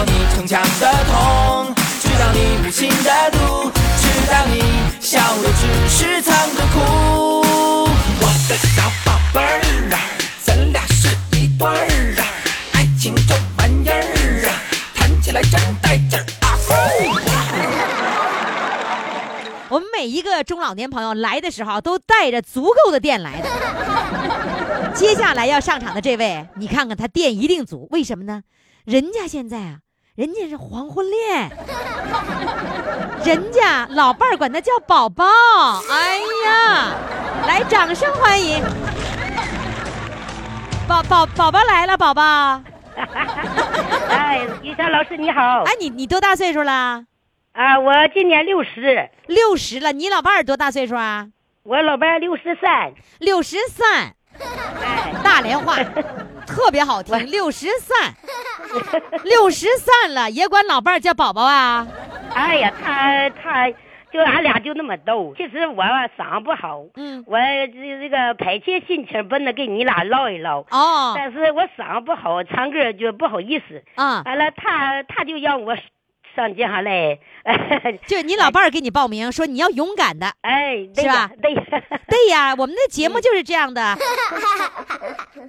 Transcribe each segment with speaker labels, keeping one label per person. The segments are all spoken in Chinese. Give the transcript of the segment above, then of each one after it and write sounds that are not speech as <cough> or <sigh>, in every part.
Speaker 1: 知道你逞强的痛，知道你无情的毒，知道你笑的只是藏着哭。我的小宝贝儿啊，咱俩是一对儿啊，爱情这玩意儿啊，谈起来真带劲儿！
Speaker 2: 我们每一个中老年朋友来的时候都带着足够的电来的。接下来要上场的这位，你看看他电一定足，为什么呢？人家现在啊，人家是黄昏恋，<laughs> 人家老伴儿管他叫宝宝。哎呀，来，掌声欢迎！宝宝宝宝来了，宝宝。<laughs>
Speaker 3: 哎，于霞老师你好。
Speaker 2: 哎，你你多大岁数了？
Speaker 3: 啊，我今年六十，
Speaker 2: 六十了。你老伴儿多大岁数啊？
Speaker 3: 我老伴六十三。
Speaker 2: 六十三，
Speaker 3: 哎，<laughs>
Speaker 2: 大连话特别好听。六十三，<laughs> 六十三了，也管老伴儿叫宝宝啊？
Speaker 3: 哎呀，他他就俺俩就那么逗。其实我嗓不好，
Speaker 2: 嗯，
Speaker 3: 我这这个迫切心情本着跟你俩唠一唠，
Speaker 2: 哦，
Speaker 3: 但是我嗓不好，唱歌就不好意思。
Speaker 2: 啊，
Speaker 3: 完了，他他就让我上街上来，<laughs>
Speaker 2: 就你老伴儿给你报名说你要勇敢的。
Speaker 3: 哎，
Speaker 2: 是吧 <laughs>
Speaker 3: 对呀。<laughs>
Speaker 2: 对呀，我们的节目就是这样的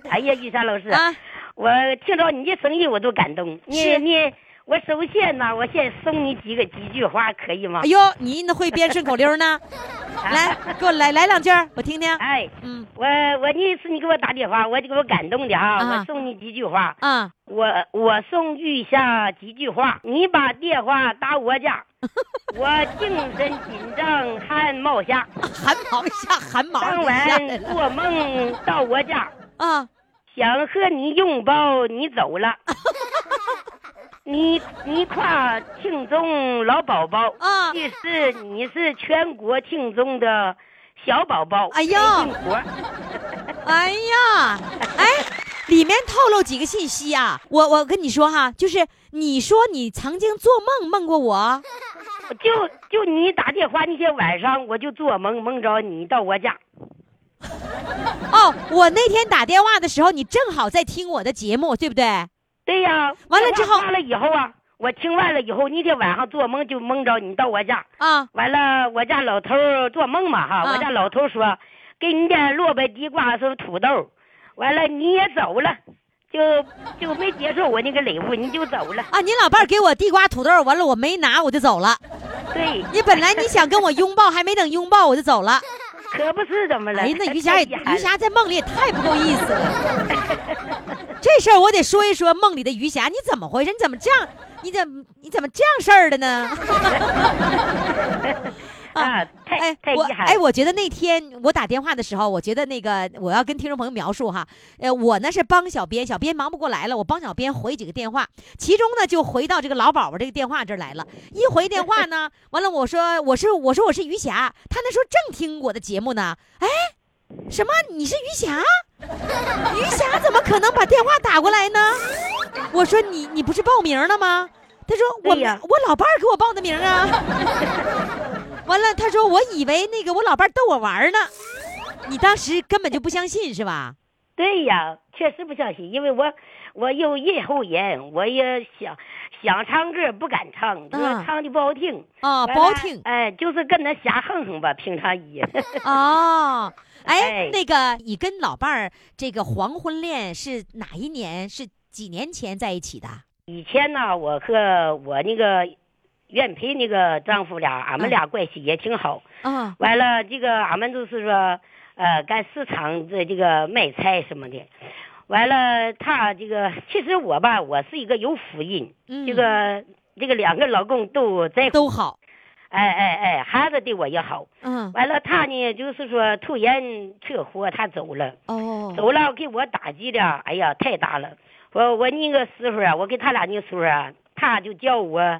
Speaker 3: 哎呀，玉山老师，
Speaker 2: 啊。
Speaker 3: 我听着你的声音我都感动。你你，我首先呢，我先送你几个几句话，可以吗
Speaker 2: 哎？呦，你那会编顺口溜呢？<laughs> 来，给我来来两句，我听听。
Speaker 3: 哎，
Speaker 2: 嗯
Speaker 3: 我我那次你给我打电话，我就给我感动的哈、
Speaker 2: 啊
Speaker 3: 我送你几句话，
Speaker 2: 啊，
Speaker 3: 我我送玉霞几句话，你把电话打我家，<laughs> 我精神紧张汗冒下，<laughs>
Speaker 2: 汗毛下，汗毛
Speaker 3: 当
Speaker 2: 下
Speaker 3: 晚做梦到我家，
Speaker 2: 啊，
Speaker 3: 想和你拥抱，你走了。你你夸听众老宝宝
Speaker 2: 啊
Speaker 3: 其实你是全国听众的小宝宝。
Speaker 2: 哎呦
Speaker 3: 开心果
Speaker 2: 哎呀，哎，里面透露几个信息啊！我我跟你说哈，就是你说你曾经做梦梦过我，
Speaker 3: 就就你打电话那天晚上，我就做梦梦着你到我家。
Speaker 2: 哦，我那天打电话的时候，你正好在听我的节目，对不对？
Speaker 3: 对呀，
Speaker 2: 完了之后
Speaker 3: 电话挂了以后啊，我听完了以后，那天晚上做梦就梦着你到我家。
Speaker 2: 啊，
Speaker 3: 完了，我家老头做梦嘛哈，
Speaker 2: 啊
Speaker 3: 我家老头说给你点萝卜地瓜是土豆，完了你也走了，就就没接受我那个礼物，你就走了。
Speaker 2: 啊，你老伴儿给我地瓜土豆，完了我没拿，我就走了。
Speaker 3: 对，
Speaker 2: 你本来你想跟我拥抱，还没等拥抱我就走了。<laughs>
Speaker 3: 可不是怎么了？
Speaker 2: 哎，那于霞也
Speaker 3: 太遗憾
Speaker 2: 于霞在梦里也太不够意思了。<laughs> 这事儿我得说一说梦里的于霞，你怎么回事？你怎么这样？你怎么你怎么这样事儿的呢？<laughs>
Speaker 3: 啊，太
Speaker 2: 哎，我
Speaker 3: 太遗憾。
Speaker 2: 哎，我觉得那天我打电话的时候，我觉得那个我要跟听众朋友描述哈，呃，我呢是帮小编，小编忙不过来了，我帮小编回几个电话，其中呢就回到这个老宝宝这个电话这儿来了。一回电话呢，完了我说我是我说我是于霞，他那时候正听我的节目呢，哎，什么你是于霞？于霞怎么可能把电话打过来呢？我说你你不是报名了吗？他说我我老伴儿给我报的名啊。完了，他说我以为那个我老伴儿逗我玩儿呢，你当时根本就不相信是吧？
Speaker 3: 对呀，确实不相信，因为我我有咽喉炎，我也想想唱歌不敢唱，说
Speaker 2: 嗯
Speaker 3: 唱的不好听
Speaker 2: 啊不好听
Speaker 3: 哎，就是跟他瞎哼哼吧，平常一。
Speaker 2: 哦，<laughs> 哎
Speaker 3: 哎，
Speaker 2: 那个你跟老伴儿这个黄昏恋是哪一年？是几年前在一起的？
Speaker 3: 以前呢，我和我那个原配那个丈夫俩，俺们俩关系也挺好。
Speaker 2: 啊
Speaker 3: 完了，这个俺们就是说，呃，干市场这这个卖菜什么的。完了，他这个其实我吧，我是一个有福人，
Speaker 2: 嗯
Speaker 3: 这个这个两个老公都在，
Speaker 2: 都好，
Speaker 3: 哎哎哎，孩子对我也好。
Speaker 2: 嗯
Speaker 3: 完了，他呢就是说突然车祸，他走了，
Speaker 2: 哦
Speaker 3: 走了给我打击的，哎呀，太大了。我我那个时候啊，我跟他俩那个时候啊，他就叫我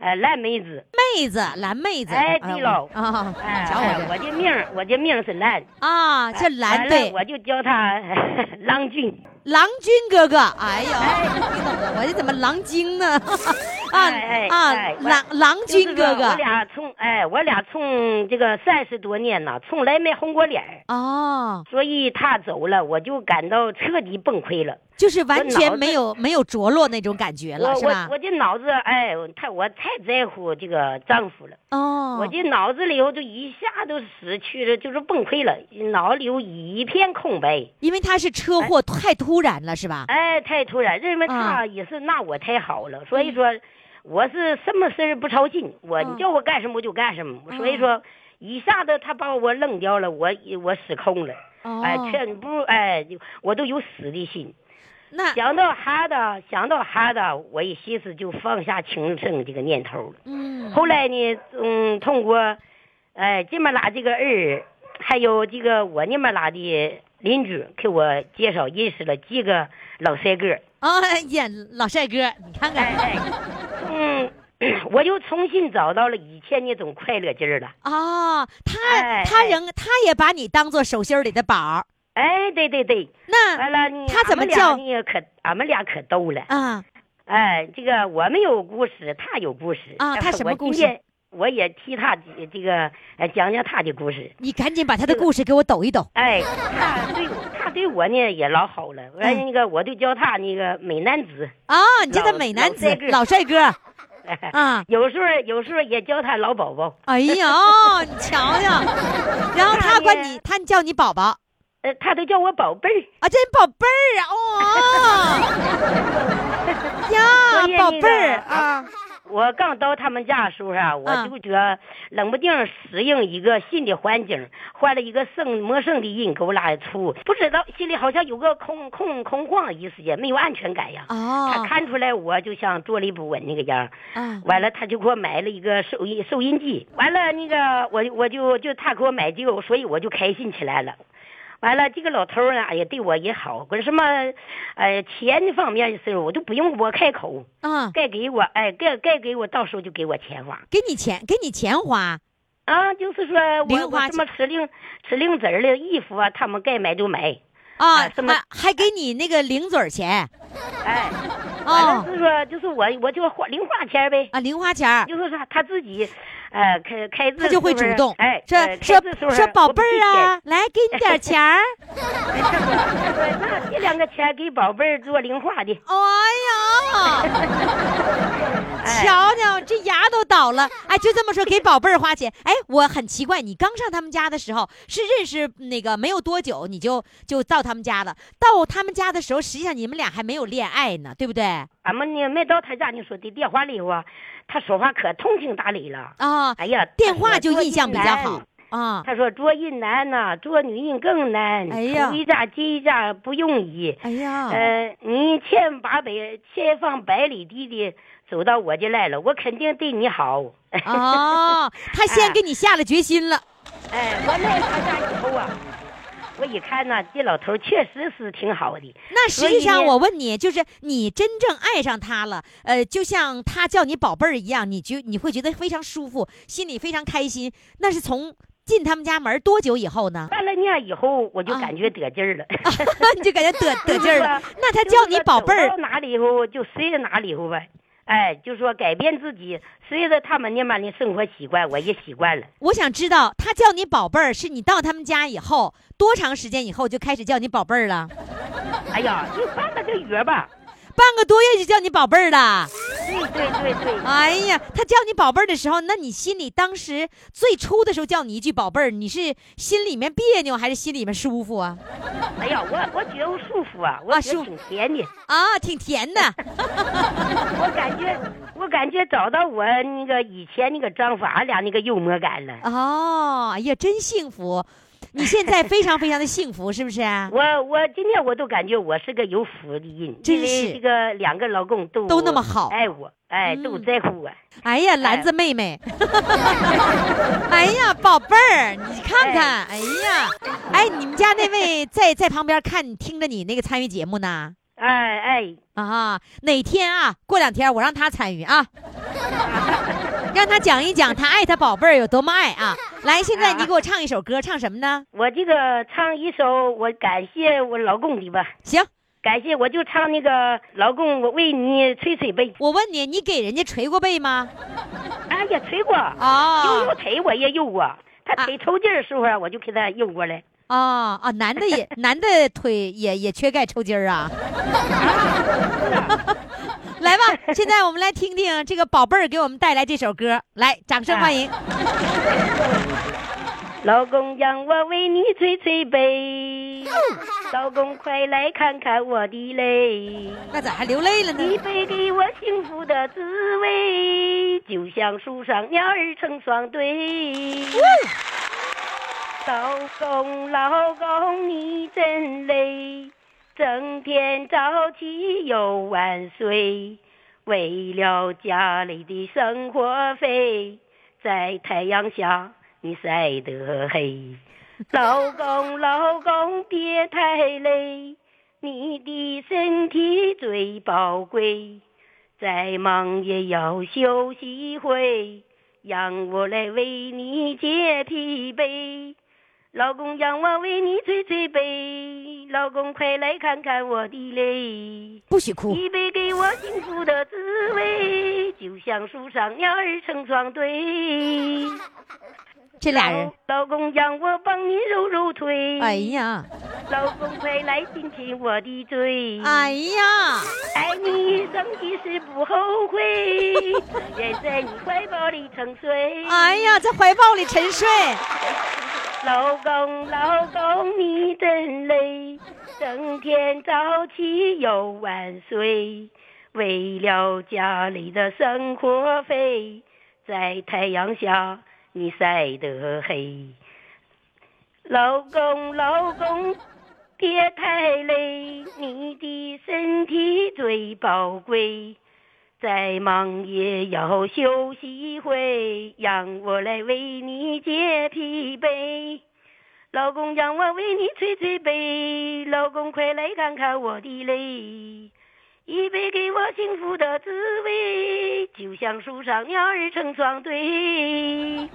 Speaker 3: 呃蓝妹子。
Speaker 2: 妹子，蓝妹子。
Speaker 3: 哎对喽
Speaker 2: 啊瞧
Speaker 3: 哎
Speaker 2: 我
Speaker 3: 我的命，我的命是蓝。
Speaker 2: 这啊，这蓝
Speaker 3: 完了
Speaker 2: 对
Speaker 3: 我就叫他 <laughs> 郎君。
Speaker 2: 郎君哥哥。哎呦，我这怎么郎精呢？<laughs> 啊
Speaker 3: 哎哎
Speaker 2: 啊郎郎君哥哥
Speaker 3: 我。俩从哎，我俩从这个三十多年呐，从来没红过脸儿
Speaker 2: 哦，
Speaker 3: 所以他走了，我就感到彻底崩溃了。
Speaker 2: 就是完全没有没有着落那种感觉了，
Speaker 3: 我
Speaker 2: 是吧
Speaker 3: 我？我这脑子，哎，太我太在乎这个丈夫了，
Speaker 2: 哦，
Speaker 3: 我这脑子里头就一下都失去了，就是崩溃了，脑里头一片空白。
Speaker 2: 因为他是车祸太突然了，是吧？
Speaker 3: 哎，太突然，认为
Speaker 2: 啊。
Speaker 3: 他也是那我太好了，所以说我是什么事儿不操心，我
Speaker 2: 嗯。
Speaker 3: 你叫我干什么我就干什么，所以说一下子他把我扔掉了，我我失控了，
Speaker 2: 哦，
Speaker 3: 哎，全部哎，我都有死的心。
Speaker 2: 那
Speaker 3: 想到孩子，想到孩子，我一心思就放下轻生这个念头了。
Speaker 2: 嗯
Speaker 3: 后来呢，嗯，通过，哎，这么拉这个儿，还有这个我那么拉的邻居给我介绍认识了几个老帅哥，
Speaker 2: 啊呀，老帅哥，你看
Speaker 3: 哎
Speaker 2: 看
Speaker 3: 哎，嗯，<coughs> 我就重新找到了以前那种快乐劲儿了。
Speaker 2: 啊，他他仍他也把你当做手心里的宝儿，
Speaker 3: 哎，对对对，
Speaker 2: 那
Speaker 3: 完了
Speaker 2: 他怎么叫
Speaker 3: 你？可俺们俩可逗了。
Speaker 2: 啊
Speaker 3: 哎，这个我们有故事，他有故事
Speaker 2: 啊他什么故事
Speaker 3: 我也替他这这个呃讲讲他的故事。
Speaker 2: 你赶紧把他的故事给我抖一抖。
Speaker 3: 哎，他对我他对我呢也老好了，完
Speaker 2: 嗯
Speaker 3: 那个我就叫他那个美男子，
Speaker 2: 啊，你叫他美男子
Speaker 3: 老帅哥 <laughs>
Speaker 2: 啊！
Speaker 3: 有时候有时候也叫他老宝宝。
Speaker 2: 哎呀，你瞧瞧，<laughs> 然后他管你，他叫你宝宝
Speaker 3: 呃，他都叫我宝贝儿。
Speaker 2: 啊，叫你宝贝儿啊！哦 <laughs> 呀宝贝儿啊！
Speaker 3: 我刚到他们家的时候啊，我
Speaker 2: 嗯
Speaker 3: 就觉冷不丁适应一个新的环境，换了一个生陌生的人给我拉出，不知道心里好像有个空空空旷一时间，没有安全感呀。他
Speaker 2: 哦
Speaker 3: 看出来我就像坐立不稳那个样完了他就给我买了一个收音收音机，完了那个我我就就他给我买这个，所以我就开心起来了。完了，这个老头儿呢，哎呀，对我也好，可是什么，呃，钱的方面的事儿我都不用我开口，
Speaker 2: 啊！
Speaker 3: 该给我，哎，该该给我，到时候就给我钱花。
Speaker 2: 给你钱，给你钱花
Speaker 3: 啊，就是说我我什么吃零吃零嘴儿的衣服啊，他们该买就买，
Speaker 2: 啊
Speaker 3: 啊，什么
Speaker 2: 还还给你那个零嘴儿钱
Speaker 3: 哎，完了
Speaker 2: 哦
Speaker 3: 是说就是我我就花零花钱呗，
Speaker 2: 啊，零花钱儿。
Speaker 3: 就是说他自己，呃，开开字
Speaker 2: 他就会主动，
Speaker 3: 哎，
Speaker 2: 说
Speaker 3: 呃
Speaker 2: 说说宝贝儿啊，来给你点钱儿。<laughs>
Speaker 3: 那这两个钱给宝贝儿做零花的，
Speaker 2: 哎呀，
Speaker 3: 哎
Speaker 2: 瞧瞧，这牙都倒了。哎，就这么说，给宝贝儿花钱。哎，我很奇怪，你刚上他们家的时候是认识那个没有多久，你就就到他们家了。到他们家的时候，实际上你们俩还没有恋爱呢，对不对？
Speaker 3: 俺们呢没到他家，你说的电话里头啊，他说话可通情达理了，
Speaker 2: 啊，
Speaker 3: 哎呀，
Speaker 2: 电话就印象比较好。啊。
Speaker 3: 他说做人难呐、做女人更难。
Speaker 2: 哎呀
Speaker 3: 出一家进一家不容易。
Speaker 2: 哎呀，
Speaker 3: 呃，你千八百千方百里地的走到我这来了，我肯定对你好。
Speaker 2: 哦，<laughs> 他先给你下了决心了。
Speaker 3: 哎，我来他家以后啊，我一看呢，这老头确实是挺好的。
Speaker 2: 那实际上，我问你，就是你真正爱上他了，呃，就像他叫你宝贝儿一样，你就你会觉得非常舒服，心里非常开心。那是从进他们家门多久以后呢？
Speaker 3: 办了年以后，我就
Speaker 2: 啊
Speaker 3: 感觉得劲儿了。<laughs>
Speaker 2: 你就感觉得得劲儿了。<laughs> 那他叫你宝贝儿
Speaker 3: 到哪里以后就随着哪里以后呗。哎，就说改变自己，随着他们那边的生活习惯，我也习惯了。
Speaker 2: 我想知道，他叫你宝贝儿，是你到他们家以后多长时间以后就开始叫你宝贝儿了？
Speaker 3: 哎呀，就半了个月吧。
Speaker 2: 半个多月就叫你宝贝儿了。
Speaker 3: 对对对对，
Speaker 2: 哎呀，他叫你宝贝儿的时候，那你心里当时最初的时候叫你一句宝贝儿，你是心里面别扭还是心里面舒服啊？
Speaker 3: 哎呀，我我觉得我舒服啊，我挺甜的。
Speaker 2: 啊，挺甜的。<laughs>
Speaker 3: 我感觉我感觉找到我那个以前那个丈夫，俺俩那个幽默感了。
Speaker 2: 哦，哎呀，真幸福！<laughs> 你现在非常非常的幸福，是不是？
Speaker 3: 我我今天我都感觉我是个有福的人，
Speaker 2: 真是。
Speaker 3: 这个两个老公都
Speaker 2: 都那么好。
Speaker 3: 爱我，哎，
Speaker 2: 嗯。
Speaker 3: 都在乎我。
Speaker 2: 哎呀，兰子妹妹，<laughs> 哎呀，宝贝儿，你看看，哎。呀，哎，你们家那位在在旁边看听着你那个参与节目呢？
Speaker 3: 哎哎，
Speaker 2: 啊，哪天啊？过两天我让他参与啊，<laughs> <laughs> 让他讲一讲他爱他宝贝儿有多么爱啊！<laughs> 来，现在你给我唱一首歌，唱什么呢？
Speaker 3: 我这个唱一首我感谢我老公的吧，
Speaker 2: 行，
Speaker 3: 感谢我就唱那个老公，我为你捶捶背。
Speaker 2: 我问你，你给人家捶过背吗？<laughs>
Speaker 3: 哎呀，捶过，
Speaker 2: 啊
Speaker 3: 悠悠捶我也悠过，他腿抽筋儿的时候啊，我就给他用过来。
Speaker 2: 啊啊，男的也男的腿也也缺钙抽筋儿啊。<laughs> 来吧，现在我们来听听这个宝贝儿给我们带来这首歌，来，掌声欢迎。<laughs>
Speaker 3: 老公让我为你捶捶背，老公快来看看我的泪。
Speaker 2: 那咋还流泪了呢
Speaker 3: 你
Speaker 2: 呢？
Speaker 3: 背给我幸福的滋味，就像树上鸟儿成双对。老公，老公，你真累，整天早起又晚睡，为了家里的生活费，在太阳下你晒得黑。老公，老公，别太累，你的身体最宝贵，再忙也要休息会，让我来为你解疲惫。老公让我为你捶捶背，老公快来看看我的泪。
Speaker 2: 不许哭。
Speaker 3: 一杯给我幸福的滋味，就像树上鸟儿成双对。
Speaker 2: 这俩人，
Speaker 3: 老公让我帮你揉揉腿，
Speaker 2: 哎呀，
Speaker 3: 老公快来亲亲我的嘴。
Speaker 2: 哎呀，
Speaker 3: 爱你一生一世不后悔，<laughs> 只愿在你怀抱里沉睡。
Speaker 2: 哎呀，在怀抱里沉睡。
Speaker 3: 老公，老公，你真累，整天早起又晚睡，为了家里的生活费，在太阳下你晒得黑。老公，老公，别太累，你的身体最宝贵。再忙也要休息一会，让我来为你解疲惫。老公让我为你捶捶背，老公快来看看我的泪，一杯给我幸福的滋味，就像树上鸟儿成双对。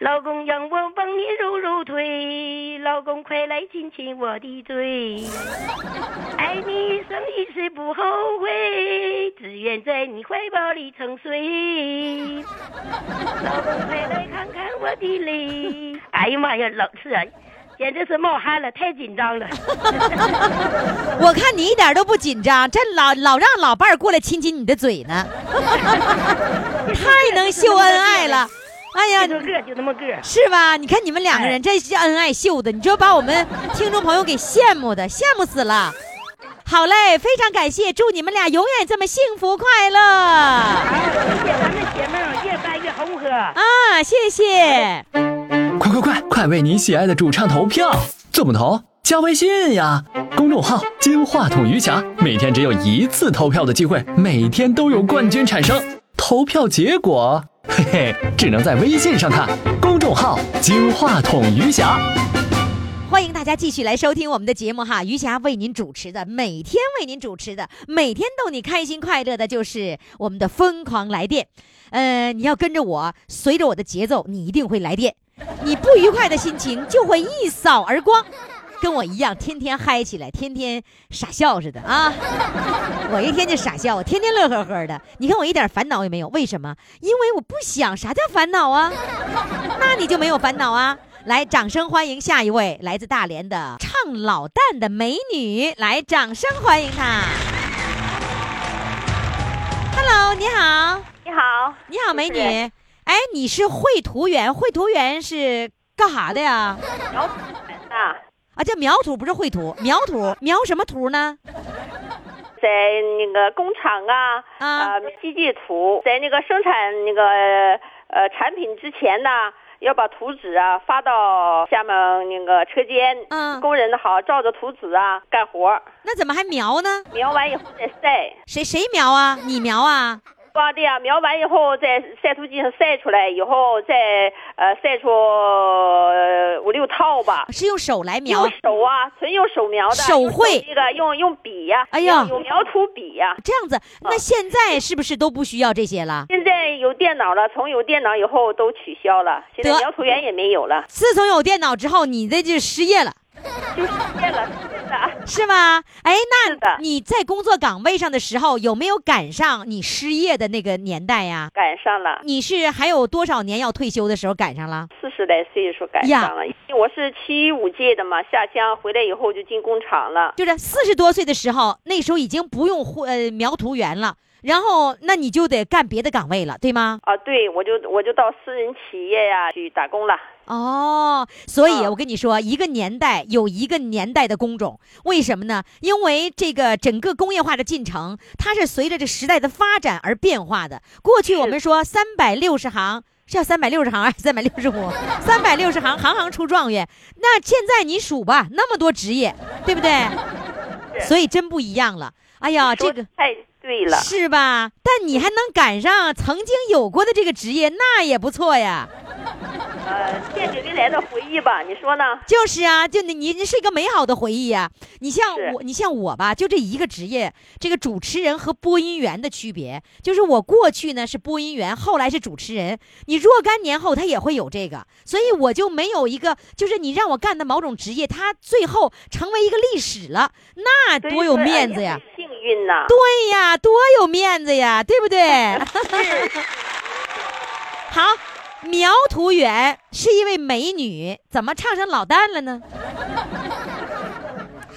Speaker 3: 老公让我帮你揉揉腿，老公快来亲亲我的嘴。<laughs> 爱你一生一世不后悔，只愿在你怀抱里沉睡。<laughs> 老公快来看看我的泪。哎呀妈呀，老是啊，简直是冒汗了，太紧张了。<laughs>
Speaker 2: 我看你一点都不紧张，这老老让老伴儿过来亲亲你的嘴呢，太能秀恩爱了。哎呀
Speaker 3: 个就那么个。
Speaker 2: 是吧？你看你们两个人这是恩爱秀的，你说把我们听众朋友给羡慕的，羡慕死了。好嘞，非常感谢，祝你们俩永远这么幸福快乐
Speaker 3: 好，谢谢咱们姐妹儿越办越红火。
Speaker 2: 啊！谢谢。
Speaker 4: 快快快，快为你喜爱的主唱投票！怎么投？加微信呀，公众号“金话筒余霞”，每天只有一次投票的机会，每天都有冠军产生。投票结果，嘿嘿，只能在微信上看。公众号“金话筒余霞”。
Speaker 2: 欢迎大家继续来收听我们的节目哈，余霞为您主持的，每天为您主持的，每天逗你开心快乐的，就是我们的疯狂来电。呃，你要跟着我，随着我的节奏，你一定会来电，你不愉快的心情就会一扫而光。跟我一样，天天嗨起来，天天傻笑似的啊！<laughs> 我一天就傻笑，我天天乐呵呵的。你看我一点烦恼也没有，为什么？因为我不想。啥叫烦恼啊？<laughs> 那你就没有烦恼啊！来，掌声欢迎下一位来自大连的唱老旦的美女，来，掌声欢迎她。Hello，你好，
Speaker 5: 你好，
Speaker 2: 你好，美女。哎，你是绘图员，绘图员是干啥的呀？
Speaker 5: 苗土人呐，
Speaker 2: 啊，叫描图不是绘图，描图描什么图呢？
Speaker 5: 在那个工厂啊，
Speaker 2: 啊
Speaker 5: 呃，机械图，在那个生产那个呃产品之前呢，要把图纸啊发到下面那个车间，
Speaker 2: 嗯
Speaker 5: 工人好照着图纸啊干活，
Speaker 2: 那怎么还描呢？
Speaker 5: 描完以后再晒。
Speaker 2: 谁谁描啊？你描啊？
Speaker 5: 啊，对呀、描完以后在晒图机上晒出来以后，再呃晒出呃五六套吧。
Speaker 2: 是用手来描
Speaker 5: 用，手啊，纯用手描的，
Speaker 2: 手绘
Speaker 5: 这个用用笔呀、
Speaker 2: 哎呀
Speaker 5: 用用描图笔呀、
Speaker 2: 这样子。那现在是不是都不需要这些了？
Speaker 5: 现在有电脑了，从有电脑以后都取消了，现在描图员也没有了，
Speaker 2: 自从有电脑之后，你这就失业了。
Speaker 5: 就失业了，是的。
Speaker 2: 是吗？哎，那你在工作岗位上的时候，有没有赶上你失业的那个年代呀？
Speaker 5: 赶上了，
Speaker 2: 你是还有多少年要退休的时候赶上了？
Speaker 5: 四十来岁的时候赶上了，因为我是七五届的嘛，下乡回来以后就进工厂了。
Speaker 2: 就是四十多岁的时候，那时候已经不用呃描图员了，然后那你就得干别的岗位了，对吗？
Speaker 5: 啊，对，我就我就到私人企业呀去打工了。
Speaker 2: 哦，所以
Speaker 5: 嗯
Speaker 2: 我跟你说，一个年代有一个年代的工种，为什么呢？因为这个整个工业化的进程，它是随着这时代的发展而变化的。过去我们说三百六十行。是要三百六十行还是三百六十五？三百六十行，行行出状元。那现在你数吧，那么多职业，对不对？<laughs> 所以真不一样了。哎呀，这个
Speaker 5: 太对了，
Speaker 2: 是吧？但你还能赶上曾经有过的这个职业，那也不错呀。
Speaker 5: 呃，献给未来的回忆吧，你说呢？
Speaker 2: 就是啊，就你你是一个美好的回忆呀、你像我，你像我吧，就这一个职业，这个主持人和播音员的区别，就是我过去呢是播音员，后来是主持人。你若干年后他也会有这个，所以我就没有一个，就是你让我干的某种职业，他最后成为一个历史了，那多有面子呀！！
Speaker 5: 运呐。
Speaker 2: 对呀，多有面子呀，对不对？<laughs> 好，苗图远是一位美女，怎么唱成老旦了呢？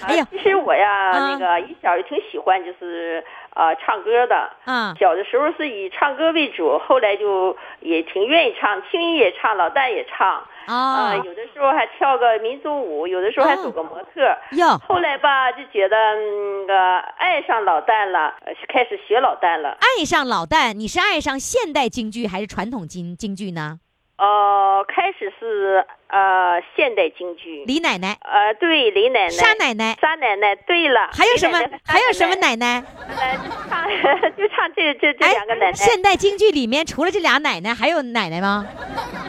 Speaker 2: 哎呀
Speaker 5: 啊其实我呀，
Speaker 2: 啊
Speaker 5: 那个一小就挺喜欢，就是呃唱歌的。
Speaker 2: 啊
Speaker 5: 小的时候是以唱歌为主，后来就也挺愿意唱，轻音也唱，老旦也唱。啊、
Speaker 2: 啊
Speaker 5: 有的时候还跳个民族舞，有的时候还
Speaker 2: 哦
Speaker 5: 走个模特。
Speaker 2: 哟，
Speaker 5: 后来吧，就觉得嗯那个爱上老旦了，呃开始学老旦了。
Speaker 2: 爱上老旦，你是爱上现代京剧还是传统京京剧呢？
Speaker 5: 呃，开始是呃现代京剧。
Speaker 2: 李奶奶、
Speaker 5: 呃，对，李奶奶、
Speaker 2: 沙奶奶，
Speaker 5: 沙奶奶，对了，
Speaker 2: 还有什么？还有什么奶奶？<laughs>
Speaker 5: 呃，唱就唱这这这
Speaker 2: 哎
Speaker 5: 两个奶奶，
Speaker 2: 现代京剧里面除了这俩奶奶，还有奶奶吗？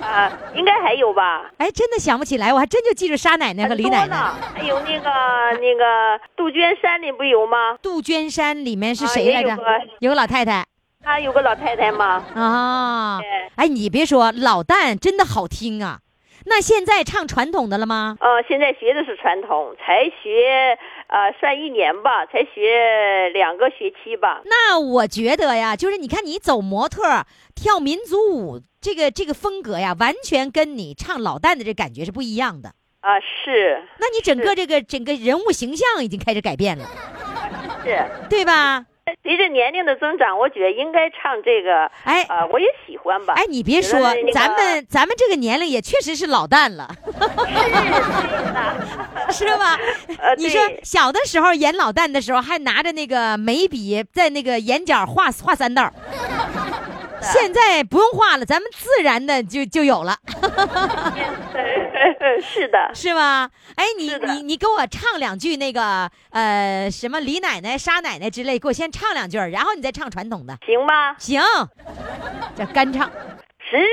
Speaker 5: 啊、应该还有吧？
Speaker 2: 哎，真的想不起来，我还真就记住沙奶奶和李奶奶。
Speaker 5: 呢，还有那个那个杜鹃山里不有吗？
Speaker 2: 杜鹃山里面是
Speaker 5: 啊
Speaker 2: 谁来着？
Speaker 5: 有个
Speaker 2: 老太太
Speaker 5: 她有个老太太吗？
Speaker 2: 啊
Speaker 5: 对。
Speaker 2: 哎，你别说，老旦真的好听啊。那现在唱传统的了吗？
Speaker 5: 呃，现在学的是传统，才学呃算一年吧，才学两个学期吧。
Speaker 2: 那我觉得呀，就是你看你走模特儿、跳民族舞，这个这个风格呀，完全跟你唱老旦的这感觉是不一样的。
Speaker 5: 啊、是
Speaker 2: 那你整个这个整个人物形象已经开始改变了，<laughs>
Speaker 5: 是，
Speaker 2: 对吧？<laughs>
Speaker 5: 随着年龄的增长，我觉得应该唱这个，
Speaker 2: 哎
Speaker 5: 啊、我也喜欢吧。
Speaker 2: 哎，你别说
Speaker 5: 那，个
Speaker 2: 咱们咱们这个年龄也确实是老旦了，<laughs> 是吧？
Speaker 5: 呃，
Speaker 2: 你说小的时候演老旦的时候，还拿着那个眉笔在那个眼角画画三道，<laughs> 现在不用画了，咱们自然的就就有了，<laughs>
Speaker 5: 是的，
Speaker 2: 是吗？哎，你你你给我唱两句那个呃什么李奶奶、沙奶奶之类，给我先唱两句，然后你再唱传统的，
Speaker 5: 行吧。
Speaker 2: 行，这干唱。
Speaker 5: 是一年。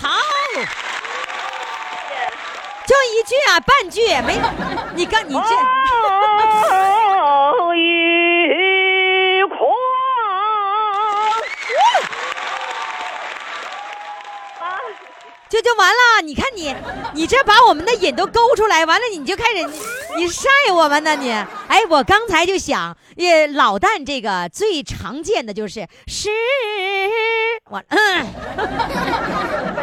Speaker 2: 好，就一句啊，半句没，你刚你这。就就完了，你看你，你这把我们的瘾都勾出来，完了你就开始你你晒我们呢你。哎，我刚才就想，也老旦这个最常见的就是是，我嗯，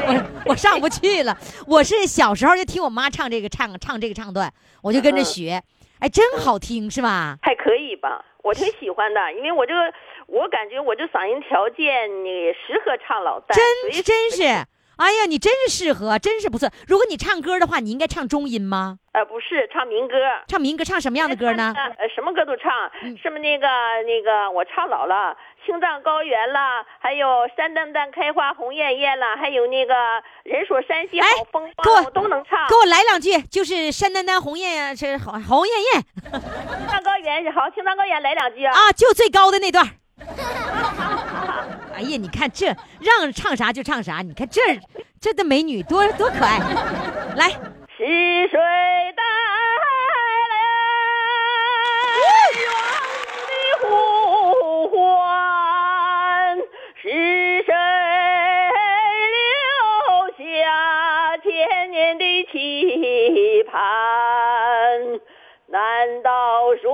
Speaker 2: 我 <laughs> 我上不去了。我是小时候就听我妈唱这个唱唱这个唱段，我就跟着学，哎，真好听是吧？
Speaker 5: 还可以吧，我挺喜欢的，因为我这个，我感觉我这嗓音条件你适合唱老旦，
Speaker 2: 真真是。哎呀，你真是适合，真是不错。如果你唱歌的话，你应该唱中音吗？
Speaker 5: 呃，不是唱民歌。
Speaker 2: 唱民歌，唱什么样的歌呢？
Speaker 5: 呃，什么歌都唱，
Speaker 2: 嗯
Speaker 5: 什么那个那个，我唱老了，青藏高原啦，还有山丹丹开花红艳艳啦，还有那个人说山西好
Speaker 2: 哎
Speaker 5: 风光，我都能唱
Speaker 2: 给。我来两句，就是山丹丹红艳艳，是红红艳艳 <laughs>
Speaker 5: 青藏高原好，青藏高原来两句啊。
Speaker 2: 啊，就最高的那段儿。<laughs> 哎呀，你看这让唱啥就唱啥，你看这这的美女多多可爱。来，
Speaker 5: 是谁带来远的呼唤？是谁留下千年的期盼？难道说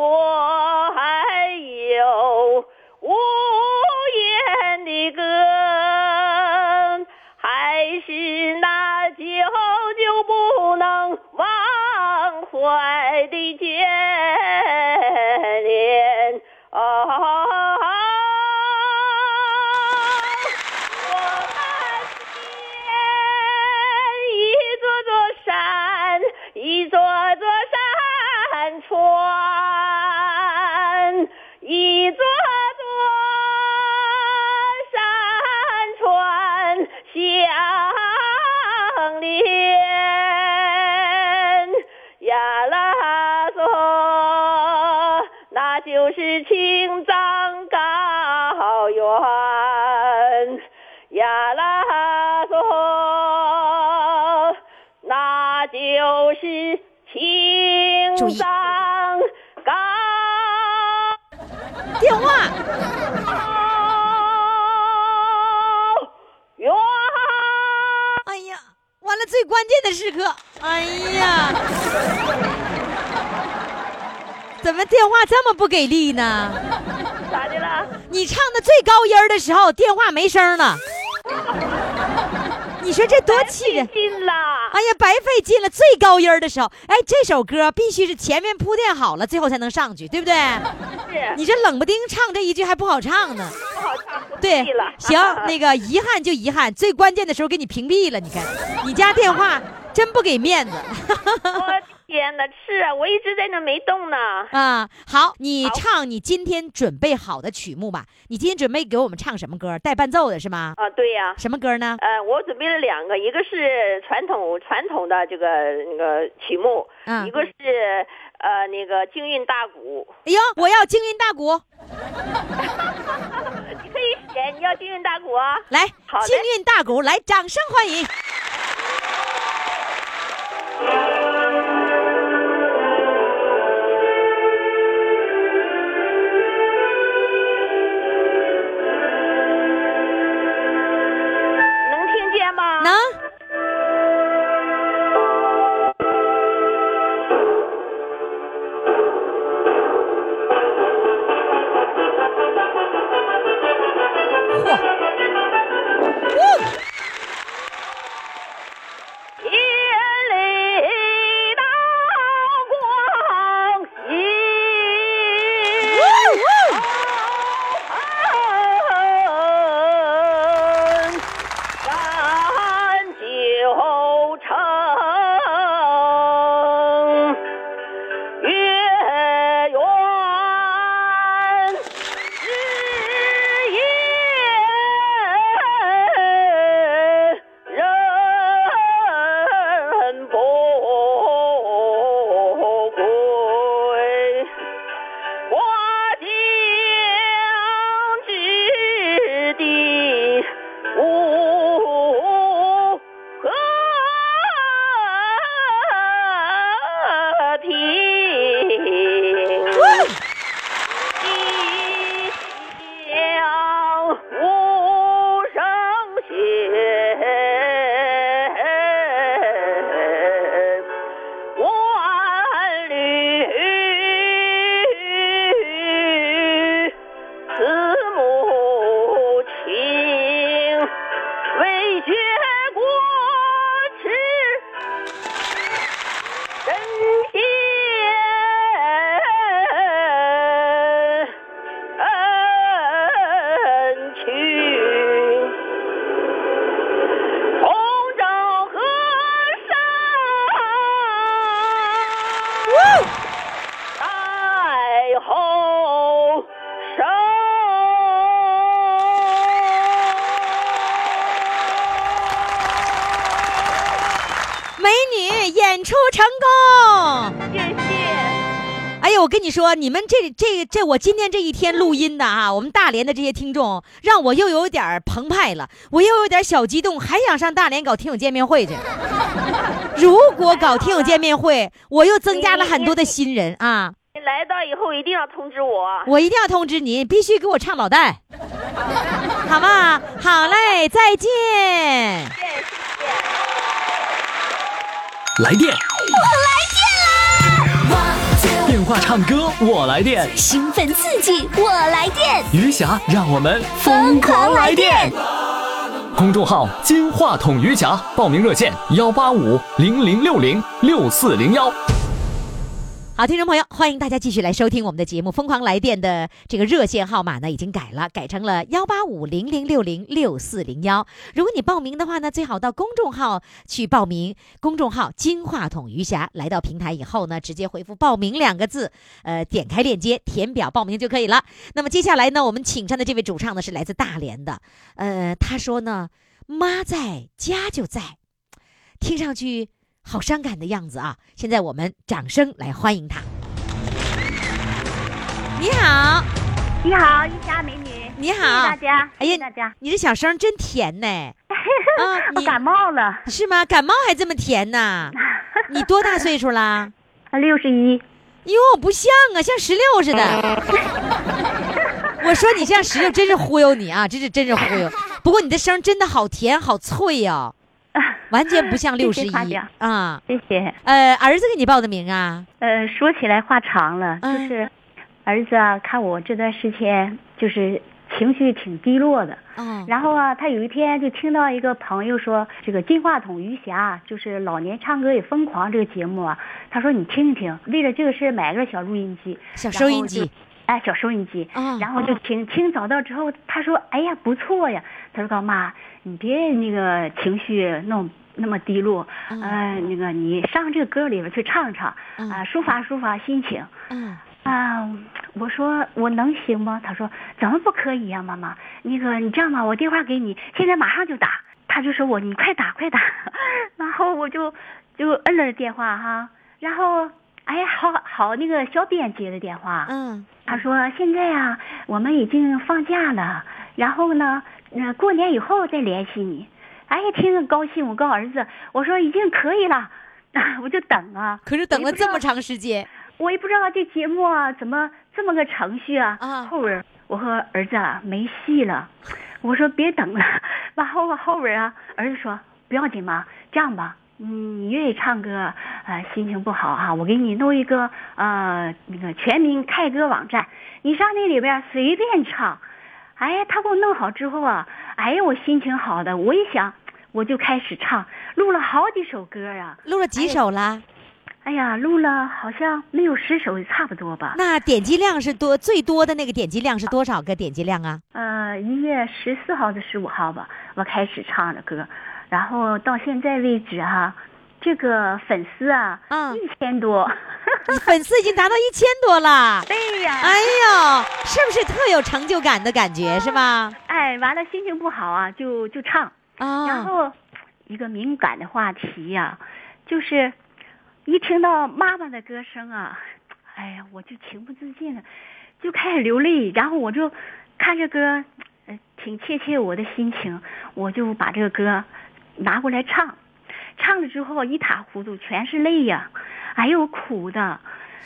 Speaker 5: 的
Speaker 2: 时刻，哎呀，怎么电话这么不给力呢？
Speaker 5: 咋的了？
Speaker 2: 你唱的最高音儿的时候，电话没声了。你说这多气人！哎呀，白费劲了。最高音儿的时候，哎，这首歌必须是前面铺垫好了，最后才能上去，对不对？
Speaker 5: 是
Speaker 2: 你这冷不丁唱这一句还不好唱呢。
Speaker 5: 不好唱，
Speaker 2: 对
Speaker 5: 了。，
Speaker 2: 行，<laughs> 那个遗憾就遗憾，最关键的时候给你屏蔽了。你看，你家电话真不给面子 <laughs>
Speaker 5: 我天哪，是啊，我一直在那没动呢。
Speaker 2: 啊！好，你唱你今天准备好的曲目吧。你今天准备给我们唱什么歌？带伴奏的是吗？
Speaker 5: 啊，对呀、
Speaker 2: 什么歌呢？
Speaker 5: 呃，我准备了两个，一个是传统传统的这个那个曲目，
Speaker 2: 嗯
Speaker 5: 一个是呃那个京韵大鼓。
Speaker 2: 哎呦，我要京韵大鼓，
Speaker 5: 你 <laughs> 可以选，你要京韵大鼓啊？
Speaker 2: 来
Speaker 5: 好，嘞
Speaker 2: 京韵大鼓，来，掌声欢迎。
Speaker 5: 能
Speaker 2: 说，你们这这这，我今天这一天录音的啊，我们大连的这些听众，让我又有点澎湃了，我又有点小激动，还想上大连搞听友见面会去。<laughs> 如果搞听友见面会，我又增加了很多的新人啊！
Speaker 5: 你来到以后一定要通知我。
Speaker 2: 我一定要通知你，必须给我唱老旦，好吗？好嘞，再见。
Speaker 5: 谢谢谢谢。
Speaker 4: 来电，电话唱歌我来电，
Speaker 6: 兴奋刺激，我来电，
Speaker 4: 余霞让我们疯狂来电。公众号“金话筒余霞”，报名热线：幺八五零零六零六四零幺。
Speaker 2: 好，听众朋友，欢迎大家继续来收听我们的节目。疯狂来电的这个热线号码呢，已经改了，改成了幺八五零零六零六四零幺。如果你报名的话呢，最好到公众号去报名。公众号“金话筒余霞”，来到平台以后呢，直接回复“报名”两个字，呃，点开链接填表报名就可以了。那么接下来呢，我们请上的这位主唱呢是来自大连的，呃，他说呢，妈在家就在，听上去。好伤感的样子啊！现在我们掌声来欢迎他。你好，
Speaker 7: 你好，一家美女。
Speaker 2: 你好，
Speaker 7: 谢谢大家。
Speaker 2: 哎呀
Speaker 7: 谢谢大家。
Speaker 2: 你这小声真甜呢。<laughs> 啊，你
Speaker 7: 我感冒了，
Speaker 2: 是吗？感冒还这么甜呢？<laughs> 你多大岁数啦？
Speaker 7: 六十一。
Speaker 2: 哟，不像啊，像十六似的。我说你像十六，真是忽悠你啊！真是真是忽悠。不过你的声真的好甜，好脆呀、<laughs> 完全不像六十一啊。
Speaker 7: 谢谢。
Speaker 2: 呃，儿子给你报的名啊？
Speaker 7: 呃，说起来话长了，就
Speaker 2: 嗯
Speaker 7: 是儿子啊，看我这段时间就是情绪挺低落的。
Speaker 2: 嗯，
Speaker 7: 然后啊，他有一天就听到一个朋友说，这个金话筒余霞就是老年唱歌也疯狂这个节目啊，他说你听一听，为了这个事买个小录音机，
Speaker 2: 小收音机。
Speaker 7: 哎，小收音机，
Speaker 2: 啊
Speaker 7: 然后就听听找到之后，他说：“哎呀，不错呀。”他说：“高妈，你别那个情绪那么那么低落，
Speaker 2: 嗯
Speaker 7: 呃，那个你上这个歌里边去唱唱，
Speaker 2: 嗯
Speaker 7: 啊，抒发抒发心情。”
Speaker 2: 嗯
Speaker 7: 啊，我说我能行吗？他说怎么不可以呀、妈妈？那个你这样吧，我电话给你，现在马上就打。他就说我你快打快打，然后我就就摁了电话哈，然后哎呀好好那个小编接的电话，
Speaker 2: 嗯
Speaker 7: 他说现在啊我们已经放假了，然后呢，呃过年以后再联系你。哎呀，听着高兴，我告诉儿子，我说已经可以了，<laughs> 我就等啊。
Speaker 2: 可是等了这么长时间，
Speaker 7: 我也不知道这节目啊怎么这么个程序啊。
Speaker 2: 啊
Speaker 7: 后边儿我和儿子啊没戏了，我说别等了。<laughs> 完后啊后边儿啊儿子说不要紧嘛，这样吧，嗯，你愿意唱歌，呃，心情不好啊，我给你弄一个呃那个全民 K 歌网站，你上那里边儿随便唱。哎，他给我弄好之后啊，哎呀，我心情好的，我一想，我就开始唱，录了好几首歌啊。
Speaker 2: 录了几首啦？
Speaker 7: 哎呀，录了好像没有十首，差不多吧。
Speaker 2: 那点击量是多最多的那个点击量是多少个点击量啊？
Speaker 7: 呃，一月十四号到十五号吧，我开始唱的歌，然后到现在为止哈、这个粉丝啊，
Speaker 2: 嗯
Speaker 7: 一千多。
Speaker 2: 你粉丝已经达到一千多了。<laughs>
Speaker 7: 对呀，
Speaker 2: 哎呦，是不是特有成就感的感觉是吧？
Speaker 7: 哎，完了心情不好啊，就就唱。然
Speaker 2: 啊，
Speaker 7: 后一个敏感的话题呀、就是一听到妈妈的歌声啊，哎呀，我就情不自禁的就开始流泪，然后我就看这歌，呃，挺切切我的心情，我就把这个歌拿过来唱，唱了之后一塌糊涂，全是泪呀，哎呦，苦的，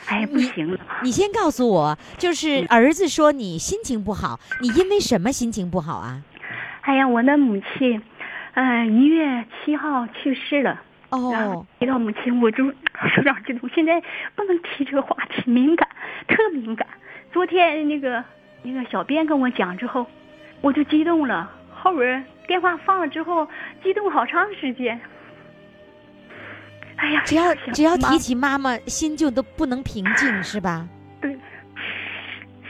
Speaker 7: 哎呀，不行了。
Speaker 2: 你先告诉我，就是儿子说你心情不好，你因为什么心情不好啊？
Speaker 7: 哎呀，我的母亲，呃，一月七号去世了。
Speaker 2: 哦，
Speaker 7: 提到母亲，我就有点激动。现在不能提这个话题，敏感，特敏感。昨天那个那个小编跟我讲之后，我就激动了。后边电话放了之后，激动好长时间。哎呀，
Speaker 2: 只要只要提起妈妈，心就都不能平静是吧？<laughs>
Speaker 7: 对，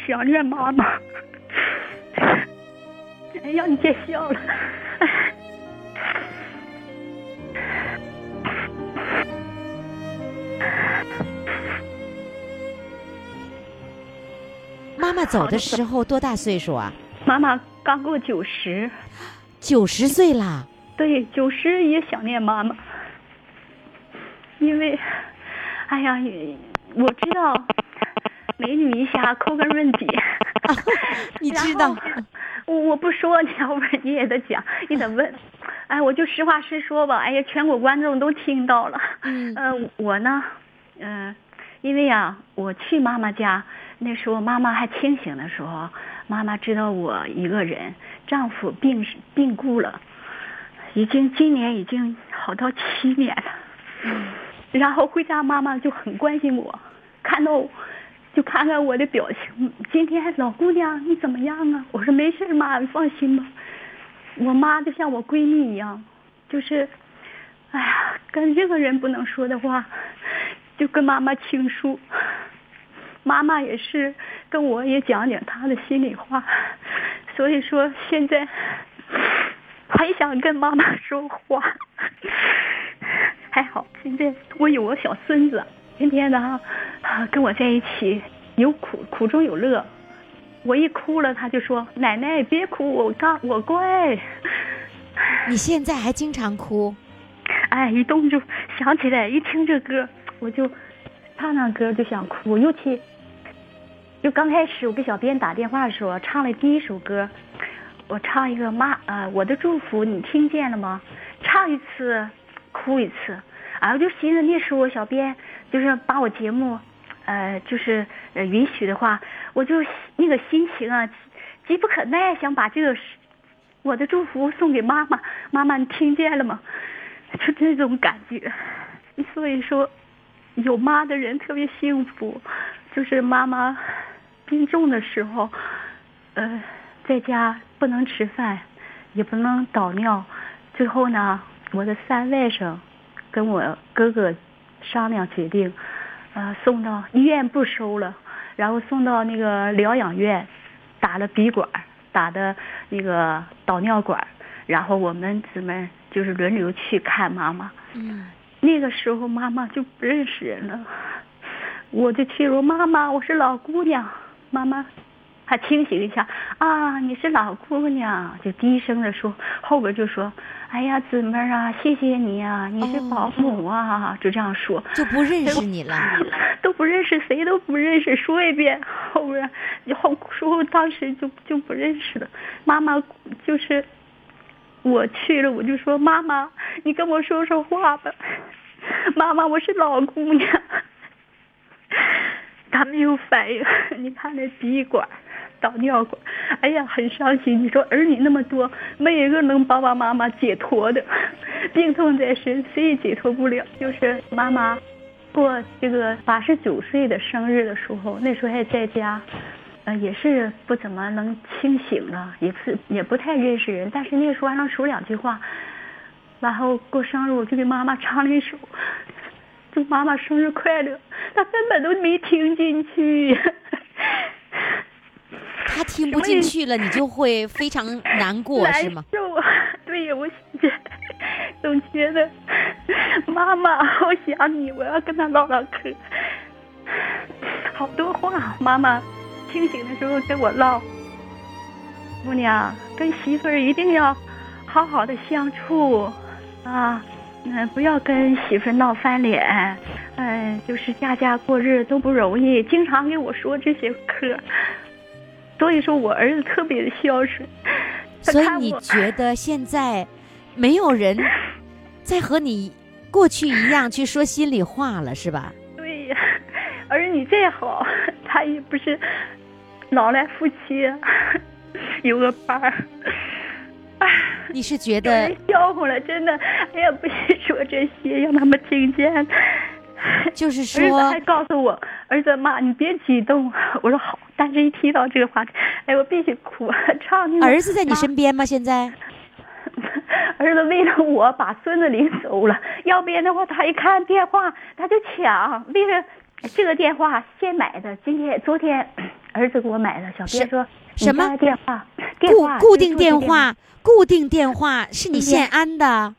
Speaker 7: 想念妈妈。哎呀，你别笑了。
Speaker 2: 妈妈走的时候多大岁数啊？
Speaker 7: 妈妈刚过九十，
Speaker 2: 九十岁啦。
Speaker 7: 对，九十也想念妈妈。因为，哎呀，我知道美女一下扣个问题，<laughs>
Speaker 2: 你知道
Speaker 7: 我我不说你，要不然你也得讲，你得问。哎，我就实话实说吧。哎呀，全国观众都听到了。
Speaker 2: 嗯
Speaker 7: 呃，我呢，嗯、因为呀，我去妈妈家那时候，妈妈还清醒的时候，妈妈知道我一个人，丈夫病病故了，已经今年已经好到七年了。然后回家，妈妈就很关心我，看到就看看我的表情。今天老姑娘你怎么样啊？我说没事妈，你放心吧。我妈就像我闺蜜一样，就是，哎呀，跟任何人不能说的话，就跟妈妈倾诉。妈妈也是跟我也讲讲她的心里话，所以说现在很想跟妈妈说话。还好现在我有个小孙子，天天的啊啊跟我在一起，有苦苦中有乐。我一哭了，他就说：“奶奶别哭，我刚我乖。”
Speaker 2: 你现在还经常哭，
Speaker 7: 哎，一动就想起来，一听这歌我就唱唱歌就想哭，尤其就刚开始我给小编打电话的时候，唱了第一首歌，我唱一个妈呃我的祝福你听见了吗？唱一次哭一次，啊我就寻思那时候小编就是把我节目呃就是呃允许的话，我就那个心情啊急不可耐，想把这个我的祝福送给妈妈，妈妈你听见了吗？就这种感觉，所以说，有妈的人特别幸福。就是妈妈病重的时候，呃，在家不能吃饭，也不能倒尿。最后呢，我的三外甥跟我哥哥商量决定，呃，送到医院不收了，然后送到那个疗养院，打了鼻管，打的那个导尿管，然后我们姊妹就是轮流去看妈妈。
Speaker 2: 嗯，
Speaker 7: 那个时候妈妈就不认识人了，我就去说妈妈，我是老姑娘。妈妈还清醒一下啊，你是老姑娘，就低声的说，后边就说，哎呀，姊妹儿啊，谢谢你啊，你是保姆啊，就这样说。
Speaker 2: 就不认识你了。
Speaker 7: 都不认识，谁都不认识。说一遍，后边后说当时就就不认识了。妈妈就是我去了，我就说妈妈，你跟我说说话吧。妈妈，我是老姑娘。<laughs> 他没有反应，<laughs> 你看那鼻管、导尿管，哎呀，很伤心。你说儿女那么多，没一个能帮帮妈妈解脱的，病痛在身，谁也解脱不了。就是妈妈过这个八十九岁的生日的时候，那时候还在家，呃，也是不怎么能清醒了，也是也不太认识人，但是那时候还能说两句话。然后过生日，我就给妈妈唱了一首。祝妈妈生日快乐，他根本都没听进去。
Speaker 2: 他听不进去了，你就会非常难过，是吗？
Speaker 7: 难受啊！对呀，我总觉得妈妈，我想你，我要跟他唠唠嗑。好多话，妈妈清醒的时候跟我唠。姑娘，跟媳妇儿一定要好好的相处啊。嗯，不要跟媳妇闹翻脸，嗯，就是家家过日都不容易，经常给我说这些嗑，所以说我儿子特别的孝顺。
Speaker 2: 所以你觉得现在没有人再和你过去一样去说心里话了，是吧？
Speaker 7: 对呀，儿女再好，<laughs> 他也不是老来夫妻，<laughs> 有个伴儿。
Speaker 2: 你是觉得
Speaker 7: 笑话了，真的，哎呀，不许说这些，让他们听见。<laughs>
Speaker 2: 就是说，
Speaker 7: 儿子还告诉我，儿子妈，你别激动。<laughs> 我说好，但是一提到这个话题，哎，我必须哭。唱那个
Speaker 2: 儿子在你身边吗？现在？
Speaker 7: 儿子为了我把孙子领走了，要不然的话，他一看电话他就抢。为了这个电话现买的，今天昨天儿子给我买的。小编说
Speaker 2: 什么
Speaker 7: 电话？电话
Speaker 2: 固固定电话，固定电话是你现安的。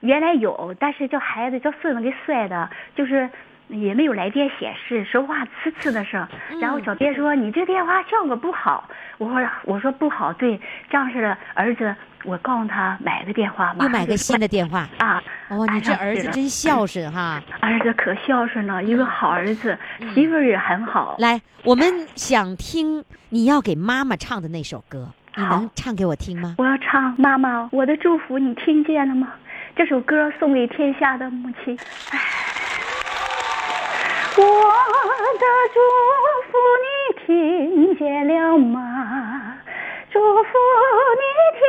Speaker 7: 原来有，但是叫孩子叫孙子给摔的，就是也没有来电显示，说话呲呲的声。然后小编说、你这电话效果不好，我说我说不好，对，这样式的儿子，我告诉他买个电话，
Speaker 2: 又买个新的电话
Speaker 7: 啊，
Speaker 2: 哦，你这儿子真孝顺哈！<laughs>
Speaker 7: 儿子可孝顺了，一个好儿子，媳妇儿也很好。
Speaker 2: 来，我们想听你要给妈妈唱的那首歌，你能唱给我听吗？
Speaker 7: 我要唱妈妈，我的祝福你听见了吗？这首歌送给天下的母亲。我的祝福你听见了吗？祝福你听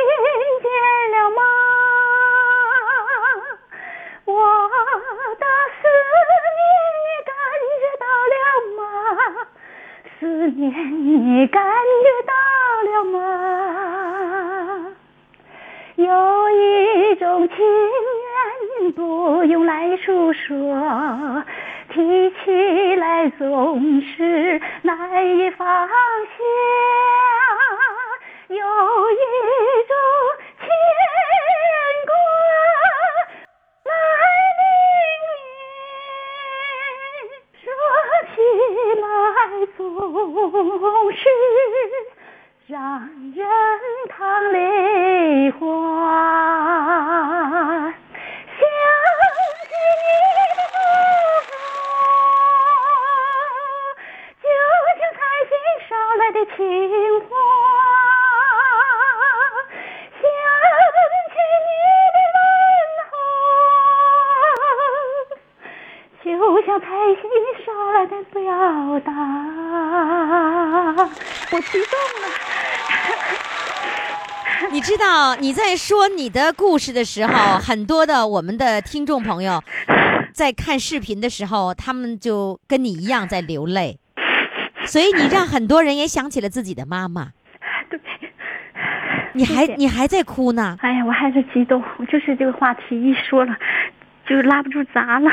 Speaker 7: 见了吗？我的思念你感觉到了吗？思念你感觉到了吗？有一种情缘不用来诉说，提起来总是难以放下。有一种牵挂来临说起来总是让人淌泪
Speaker 2: 道你在说你的故事的时候，<laughs> 很多的我们的听众朋友 <laughs> 在看视频的时候，他们就跟你一样在流泪，所以你让很多人也想起了自己的妈妈。
Speaker 7: 对，
Speaker 2: 你还你还在哭呢？
Speaker 7: 哎呀，我还是激动，我就是这个话题一说了，就拉不住闸了。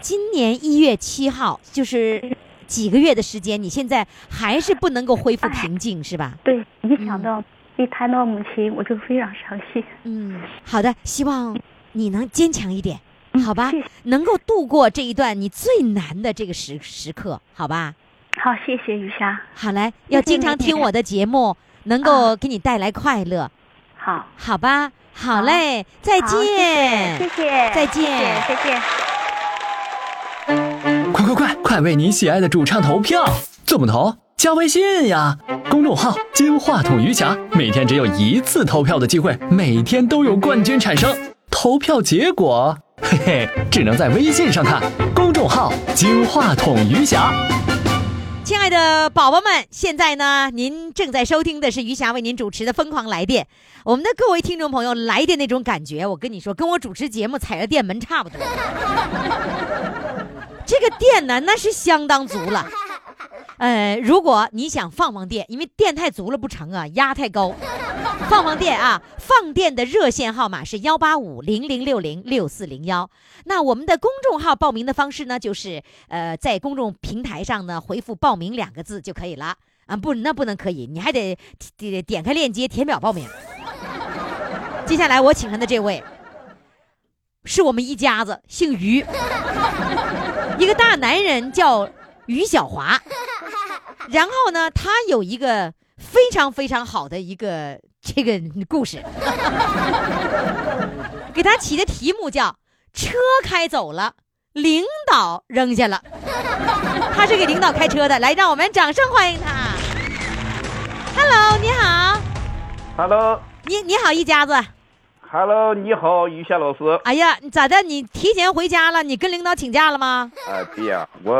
Speaker 2: 今年一月七号，就是几个月的时间，你现在还是不能够恢复平静，是吧？
Speaker 7: 对，一想到、一谈到母亲，我就非常伤心。
Speaker 2: 嗯，好的，希望你能坚强一点，好吧
Speaker 7: 谢谢？
Speaker 2: 能够度过这一段你最难的这个时时刻，好吧？
Speaker 7: 好，谢谢雨霞。
Speaker 2: 好嘞，要经常听我的节目，能够给你带来快乐，
Speaker 7: 好，
Speaker 2: 好吧？好嘞，再见，
Speaker 7: 谢谢谢，
Speaker 2: 再见
Speaker 7: 谢谢再见。
Speaker 4: 快快快，快为你喜爱的主唱投票！怎么投？加微信呀，公众号“金话筒余霞”，每天只有一次投票的机会，每天都有冠军产生。投票结果，嘿嘿，只能在微信上看。公众号“金话筒余霞”。
Speaker 2: 亲爱的宝宝们，现在呢，您正在收听的是余霞为您主持的《疯狂来电》。我们的各位听众朋友，来电那种感觉，我跟你说，跟我主持节目踩着电门差不多。这个电呢，那是相当足了。呃，如果你想放放电，因为电太足了不成啊，压太高。<laughs> 放放电啊！放电的热线号码是幺八五零零六零六四零幺。那我们的公众号报名的方式呢，就是呃，在公众平台上呢回复“报名”两个字就可以了啊。不，那不能可以，你还得点点开链接填表报名。接下来我请上的这位，是我们一家子，姓于，一个大男人叫于小华。<laughs> 然后呢，他有一个非常非常好的一个这个故事，<laughs> 给他起的题目叫“车开走了，领导扔下了”。<laughs> 他是给领导开车的，来，让我们掌声欢迎他。Hello，你好
Speaker 8: ，Hello，Hello，
Speaker 2: 你你好，一家子。
Speaker 8: Hello，你好，于夏老师。
Speaker 2: 哎呀，你咋的？你提前回家了？你跟领导请假了吗？
Speaker 8: 啊，对呀、我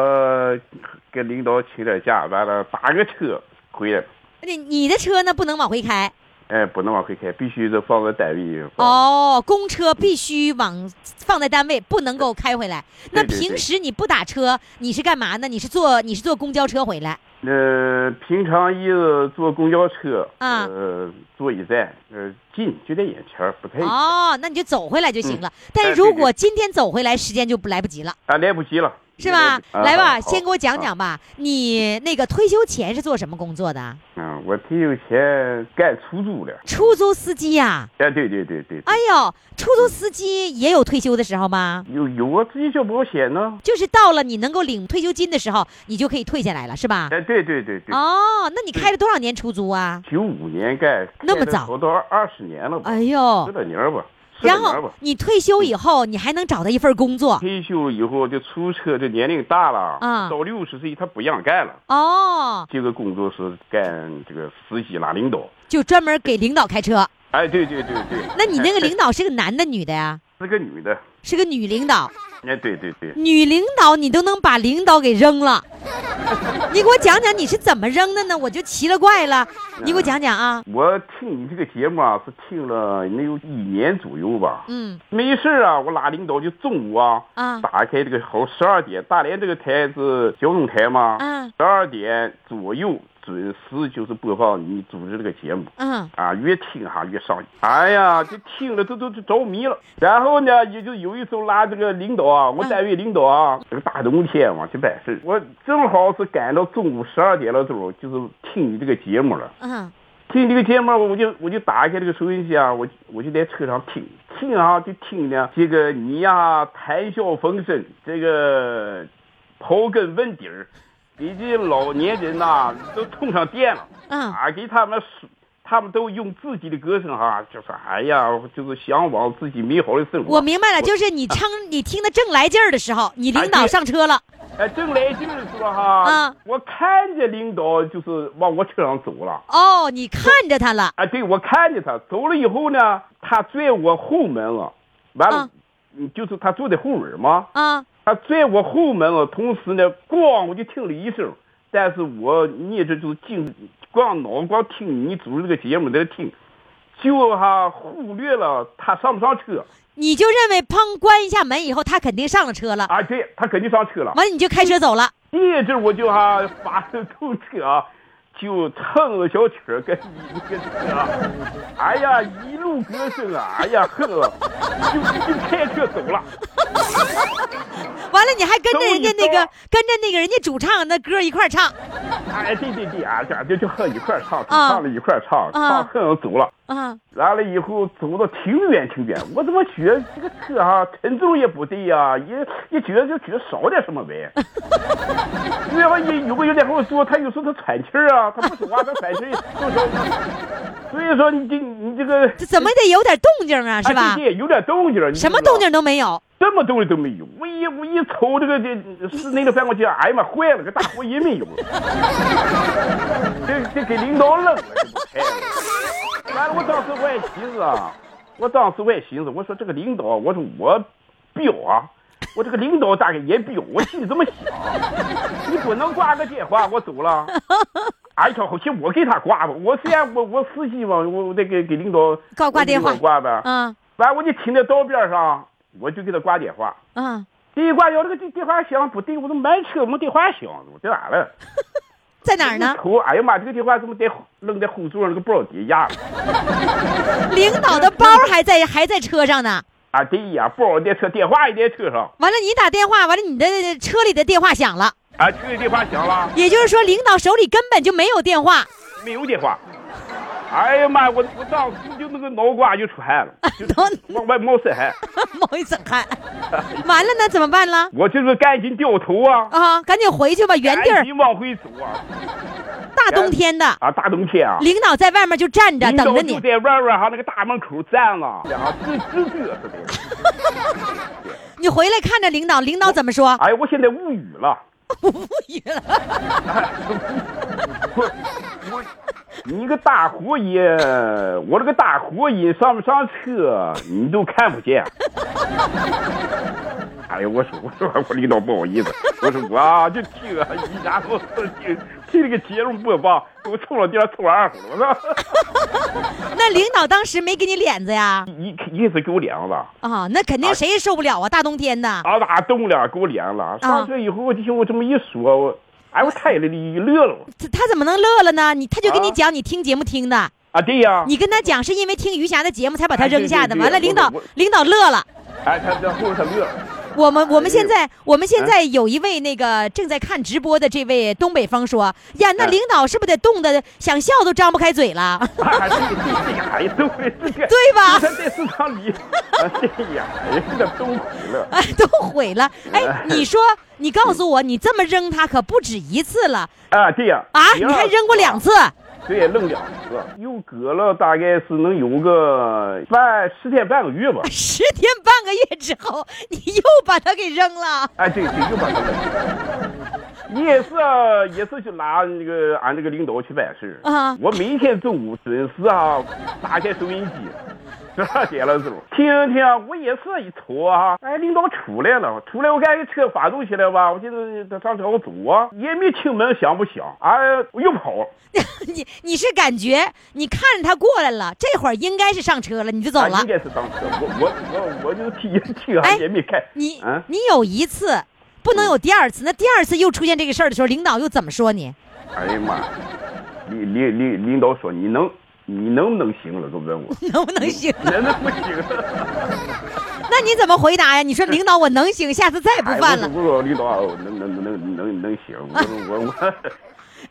Speaker 8: 跟领导请点假，完了打个车回来，
Speaker 2: 你你的车呢不能往回开
Speaker 8: 哎，不能往回开，必须得放在单位。
Speaker 2: 哦，公车必须往放在单位，不能够开回来。那平时你不打车，你是干嘛呢？你是坐你是坐公交车回来？
Speaker 8: 呃，平常一坐公交车，
Speaker 2: 啊
Speaker 8: 呃，坐一站，呃，近就在眼前儿，不太远
Speaker 2: 哦，那你就走回来就行了。但是如果今天走回来，时间就不来不及了，
Speaker 8: 啊，来不及了，
Speaker 2: 是吧？
Speaker 8: 啊
Speaker 2: 来吧，先给我讲。讲吧。你那个退休前是做什么工作的？
Speaker 8: 嗯，我退休前干出租的。
Speaker 2: 出租司机呀、
Speaker 8: 哎，对对对对，
Speaker 2: 哎呦，出租司机也有退休的时候吗？
Speaker 8: 有有啊自己交保险呢。
Speaker 2: 就是到了你能够领退休金的时候，你就可以退下来了，是吧？
Speaker 8: 哎，对对对对。
Speaker 2: 哦，那你开了多少年出租啊？
Speaker 8: 九五年干，
Speaker 2: 那么早
Speaker 8: 开了都到二十年了吧？
Speaker 2: 哎呦
Speaker 8: 十，来年吧，十
Speaker 2: 然。后你退休以后，你还能找到一份工作
Speaker 8: 退休以后就出车，这年龄大了，
Speaker 2: 啊
Speaker 8: 到六十岁他不让干了。
Speaker 2: 哦，
Speaker 8: 这个工作是干这个司机拉领导。
Speaker 2: 就专门给领导开车。
Speaker 8: 哎，对对对对。<laughs>
Speaker 2: 那你那个领导是个男的女的呀？
Speaker 8: 是个女的。
Speaker 2: 是个女领导。
Speaker 8: 哎，对对对。
Speaker 2: 女领导你都能把领导给扔了，<laughs> 你给我讲讲你是怎么扔的呢？我就奇了怪了，你给我讲讲啊。
Speaker 8: 我听你这个节目啊，是听了能有一年左右吧。
Speaker 2: 嗯。
Speaker 8: 没事啊，我拉领导就中午啊，
Speaker 2: 啊
Speaker 8: 打开这个好十二点，大连这个台是交通台嘛，
Speaker 2: 嗯
Speaker 8: 十二点左右准时就是播放你组织这个节目。
Speaker 2: 嗯
Speaker 8: 啊，越听哈越上瘾。哎呀，就听了都都都着迷了。然后呢，也就有一时候拉这个领导啊，我单位领导啊，这个大冬天嘛去办事，我正好是赶到中午十二点的时候，就是听你这个节目了。
Speaker 2: 嗯
Speaker 8: 听这个节目，我就我就打开这个收音机啊，我我就在车上听听啊，就听呢这个你呀谈笑风生，这个刨根问底儿，给这老年人呐、都通上电了。
Speaker 2: 嗯
Speaker 8: 啊，给他们说，他们都用自己的歌声哈、就说哎呀，就是向往自己美好的生活。
Speaker 2: 我明白了，就是你唱，<laughs> 你听得正来劲儿的时候，你领导上车了。
Speaker 8: 哎，正来劲儿的时候哈，
Speaker 2: 啊
Speaker 8: 我看见领导就是往我车上走了。
Speaker 2: 哦，你看着他了。
Speaker 8: 啊，对，我看见他走了以后呢，他拽我后门了，完了，就是他坐在后门嘛，
Speaker 2: 啊
Speaker 8: 他拽我后门了，同时呢，咣我就听了一声，但是我一直就是净光脑光听你组织这个节目在听，就哈忽略了他上不上车。
Speaker 2: 你就认为砰关一下门以后，他肯定上了车了，
Speaker 8: 啊，对他肯定上车了。
Speaker 2: 完了你就开车走了。
Speaker 8: 第一直我就哈发动动车啊，就唱了小曲儿跟一个车啊，哎呀一路歌声啊，哎呀呵，就就开车走了。<laughs>
Speaker 2: 完了你还跟着人家那个跟着那个人家主唱那歌一块儿唱
Speaker 8: 哎，对对对啊，这就就和一块儿唱，
Speaker 2: 啊
Speaker 8: 唱了一块儿唱，
Speaker 2: 啊
Speaker 8: 唱哼走了。
Speaker 2: 啊。
Speaker 8: 完了以后走到挺远挺远，我怎么觉得这个车哈、沉重也不对呀、也也觉得就觉得少点什么呗。然后也有个人在后面说，他有时候他喘气儿啊，他不说话他喘气儿，所以说，所以说你这你这个
Speaker 2: 这怎么得有点动静啊，是吧
Speaker 8: 哎？对对有点动静，你知
Speaker 2: 什么动静都没有。
Speaker 8: 什么动静都没有。我一我一瞅这个这室内的反光镜，哎呀妈，坏了，个大火也没有。这这给领导扔了，这不开了。完了，我当时我也寻思啊，我当时我也寻思，我说这个领导，我说我彪啊，我这个领导大概也彪，我心里这么想，你不能挂个电话，我走了。哎呀，好像我给他挂吧，我虽然我我司机嘛，我我得给给领导
Speaker 2: 挂挂电话
Speaker 8: 挂呗。
Speaker 2: 嗯
Speaker 8: 完，我就停在道边上，我就给他挂电话。
Speaker 2: 嗯，第，
Speaker 8: 一挂要那个电电话响，不对，我怎么满车没电话响？我这咋了？
Speaker 2: 在哪儿呢
Speaker 8: 头？哎呀妈，这个电话怎么在扔在后座上那个包底下了？<laughs>
Speaker 2: 领导的包还在还在车上呢。
Speaker 8: 啊，对呀，包在车，电话也在车上。
Speaker 2: 完了，你打电话，完了你的车里的电话响了，
Speaker 8: 啊，车里电话响了，
Speaker 2: 也就是说领导手里根本就没有电话。
Speaker 8: 没有电话。哎呀妈，我我当时就那个脑瓜就出汗了，就往外冒身汗。<laughs>
Speaker 2: 冒一身汗。完了呢，怎么办了？<laughs>
Speaker 8: 我就是赶紧掉头啊，
Speaker 2: 啊，赶紧回去吧，原地儿。
Speaker 8: 赶紧往回走啊！
Speaker 2: 大冬天的，
Speaker 8: 啊，大冬天啊，
Speaker 2: 领导在外面就站着等着你。
Speaker 8: 就在外面哈那个大门口站了，啊，直直嘚瑟的。
Speaker 2: 你回来看着领导，领导怎么说？
Speaker 8: 哎呀，我现在无语了。
Speaker 2: 无语了。
Speaker 8: 我我，你个大火爷，我这个大火爷上不上车，你都看不见。哎呀，我说我说我领导不好意思，我说我就听啊，一家伙听听这个节目播放，给我凑了点凑二胡了，<laughs>
Speaker 2: 那领导当时没给你脸子呀？
Speaker 8: 一一次给我脸了，
Speaker 2: 啊，那肯定谁也受不了啊！大冬天的。
Speaker 8: 啊哪动了给我脸了，上车以后我就听我这么一说，我哎我太了乐了
Speaker 2: 他他怎么能乐了呢？你他就跟你
Speaker 8: 啊
Speaker 2: 讲，你听节目听的，
Speaker 8: 啊，对呀，
Speaker 2: 你跟他讲是因为听余霞的节目才把他扔下的。完了，领导领导乐了。
Speaker 8: 哎他这后边他乐了。
Speaker 2: 我们我们现在我们现
Speaker 8: 哎
Speaker 2: 在有一位那个正在看直播的这位东北风说呀，那
Speaker 8: 哎
Speaker 2: 领导是不是得冻得想笑都张不开嘴了？<laughs>
Speaker 8: 啊，对
Speaker 2: 吧
Speaker 8: 你看在市场里，啊，对呀，哎呀，这都毁了。
Speaker 2: 哎，都毁了。哎，你说，你告诉我，你这么扔他可不止一次了
Speaker 8: 啊，对呀。
Speaker 2: 啊？你还扔过两次？
Speaker 8: 对，扔两次，又隔了大概是能有个半十天半个月吧。
Speaker 2: 十天半个月之后，你又把它给扔了。
Speaker 8: 哎，对对，又把它扔了。你也是啊，也是去拿那个俺那个领导去办事儿
Speaker 2: 啊
Speaker 8: 我每天中午准时啊，打开收音机，<laughs> 是吧？点了之后听听，我也是一瞅啊，哎，领导出来了，出来我看这车发动起来吧，我寻思他上车我走啊，也没听门响不响，哎，我又跑。<laughs>
Speaker 2: 你你是感觉你看着他过来了，这会儿应该是上车了，你就走了
Speaker 8: 啊应。该是上车，我我我我就听听
Speaker 2: 哎
Speaker 8: 啊，也没看。
Speaker 2: 你
Speaker 8: 嗯，
Speaker 2: 你有一次，不能有第二次。那第二次又出现这个事儿的时候，领导又怎么说你？
Speaker 8: 哎呀妈，领领领领导说你能你能不能行了？都问我，<laughs>
Speaker 2: 能不能行？
Speaker 8: 能不行？<laughs>
Speaker 2: 那你怎么回答呀？你说领导我能行，下次再也不
Speaker 8: 哎
Speaker 2: 犯了。
Speaker 8: 我说我说领导啊，能能能能能能行。我说我我，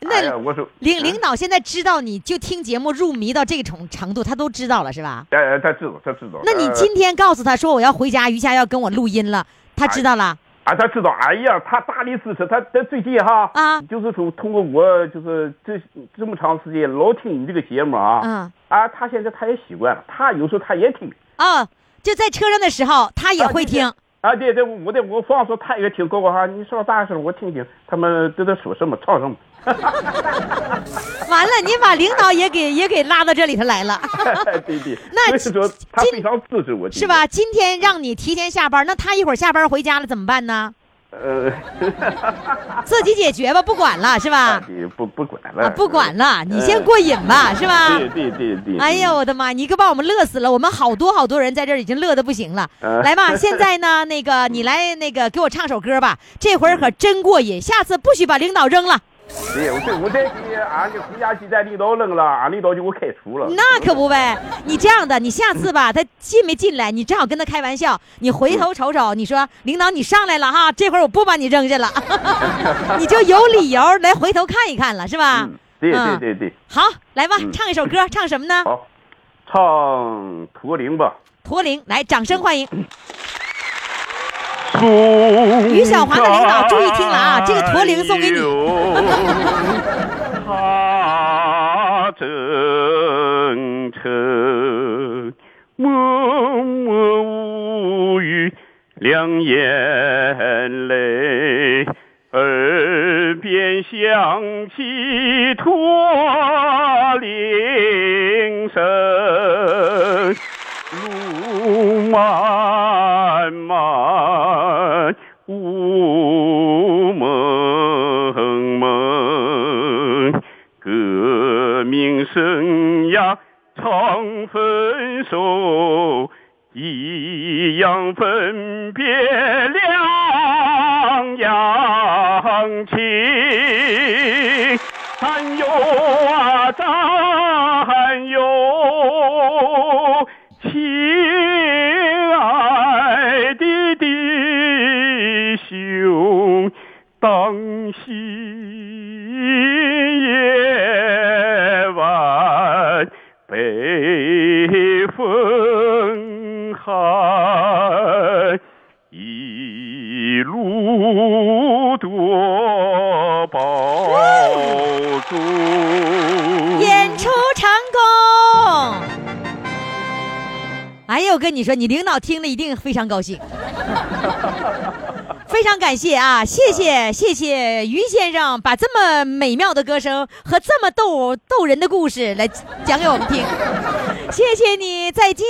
Speaker 8: <laughs>
Speaker 2: 那
Speaker 8: 我说
Speaker 2: 领领导现在知道你就听节目入迷到这种程度，他都知道了是吧？
Speaker 8: 哎，他知道，他知道。
Speaker 2: 那你
Speaker 8: 呃
Speaker 2: 今天告诉他说我要回家，余霞要跟我录音了，他知道了。
Speaker 8: 啊，他知道，哎呀，他大力支持，他他最近哈，
Speaker 2: 啊。
Speaker 8: 就是说通过我，就是这这么长时间老听你这个节目啊，
Speaker 2: 嗯。
Speaker 8: 啊，他现在他也习惯了，他有时候他也听，
Speaker 2: 啊，就在车上的时候，他也会听。
Speaker 8: 啊，对对，我的我放说他也听，哥哥哈，你说大声，我听听他们都在说什么，唱什么。<laughs>
Speaker 2: 完了，你把领导也给也给拉到这里头来了，<laughs> <laughs>
Speaker 8: 对对，
Speaker 2: 那
Speaker 8: 所以说他非常支持我，
Speaker 2: 是吧？？今天让你提前下班，那他一会儿下班回家了怎么办呢？
Speaker 8: 呃，<laughs>
Speaker 2: 自己解决吧，不管了是吧？
Speaker 8: 对不不管了，
Speaker 2: 啊，不管了，你先过瘾吧，是吧？
Speaker 8: 对对对对。
Speaker 2: 哎呀，我的妈！你可把我们乐死了，我们好多好多人在这儿已经乐的不行了。
Speaker 8: 呃
Speaker 2: 来吧，现在呢，那个你来那个给我唱首歌吧，这会儿可真过瘾，下次不许把领导扔了。
Speaker 8: 对，我这我再给俺这回家鸡蛋领导扔了，俺领导就给我开除了。
Speaker 2: 那可不呗，你这样的，你下次吧，他进没进来，你正好跟他开玩笑，你回头瞅瞅，你说领导你上来了哈，<laughs> 这会儿我不把你扔下了，<laughs> 你就有理由来回头看一看了，是吧？
Speaker 8: 嗯，对对
Speaker 2: 嗯
Speaker 8: 对对，
Speaker 2: 好，来吧，
Speaker 8: 嗯
Speaker 2: 唱一首歌，唱什么呢？
Speaker 8: 好，唱驼铃吧。
Speaker 2: 驼铃，来，掌声欢迎。<laughs>
Speaker 8: 于
Speaker 2: 于小华的领导注意听了啊这个驼铃送给你
Speaker 8: 他征程默默无语，两眼泪，耳边响起驼铃声。漫漫，雾蒙蒙，革命生涯常分手，一样分别两样情。战友啊，战友，当心夜晚北风寒，一路多保重。
Speaker 2: 演出成功！哎呦，我跟你说，你领导听了一定非常高兴。<laughs> 非常感谢啊，谢谢谢谢于先生把这么美妙的歌声和这么逗逗人的故事来讲给我们听，<laughs> 谢谢你，再见。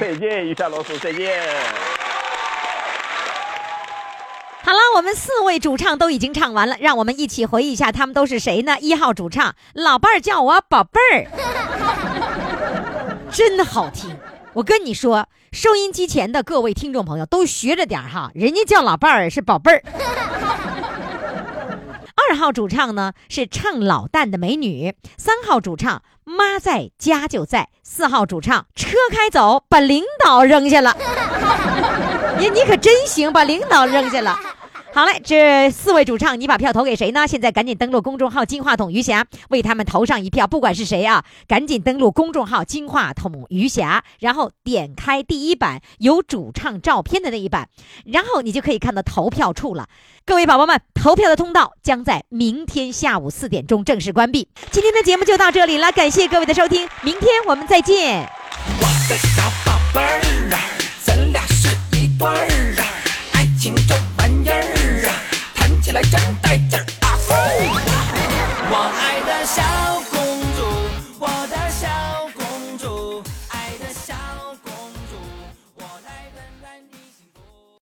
Speaker 8: 再见，于霞老师，再见。
Speaker 2: 好了，我们四位主唱都已经唱完了，让我们一起回忆一下他们都是谁呢？一号主唱，老伴儿叫我宝贝儿，<laughs> 真好听。我跟你说，收音机前的各位听众朋友都学着点儿哈，人家叫老伴儿是宝贝儿。<laughs> 二号主唱呢是唱老旦的美女，三号主唱妈在家就在，四号主唱车开走把领导扔下了。<laughs> 呀，你可真行，把领导扔下了。好嘞，这四位主唱，你把票投给谁呢？现在赶紧登录公众号“金话筒余霞”，为他们投上一票。不管是谁啊，赶紧登录公众号“金话筒余霞”，然后点开第一版有主唱照片的那一版，然后你就可以看到投票处了。各位宝宝们，投票的通道将在明天下午四点钟正式关闭。今天的节目就到这里了，感谢各位的收听，明天我们再见。
Speaker 1: 我的小宝贝儿啊，咱俩是一对儿啊，爱情中。起来真带劲儿啊！我爱的小。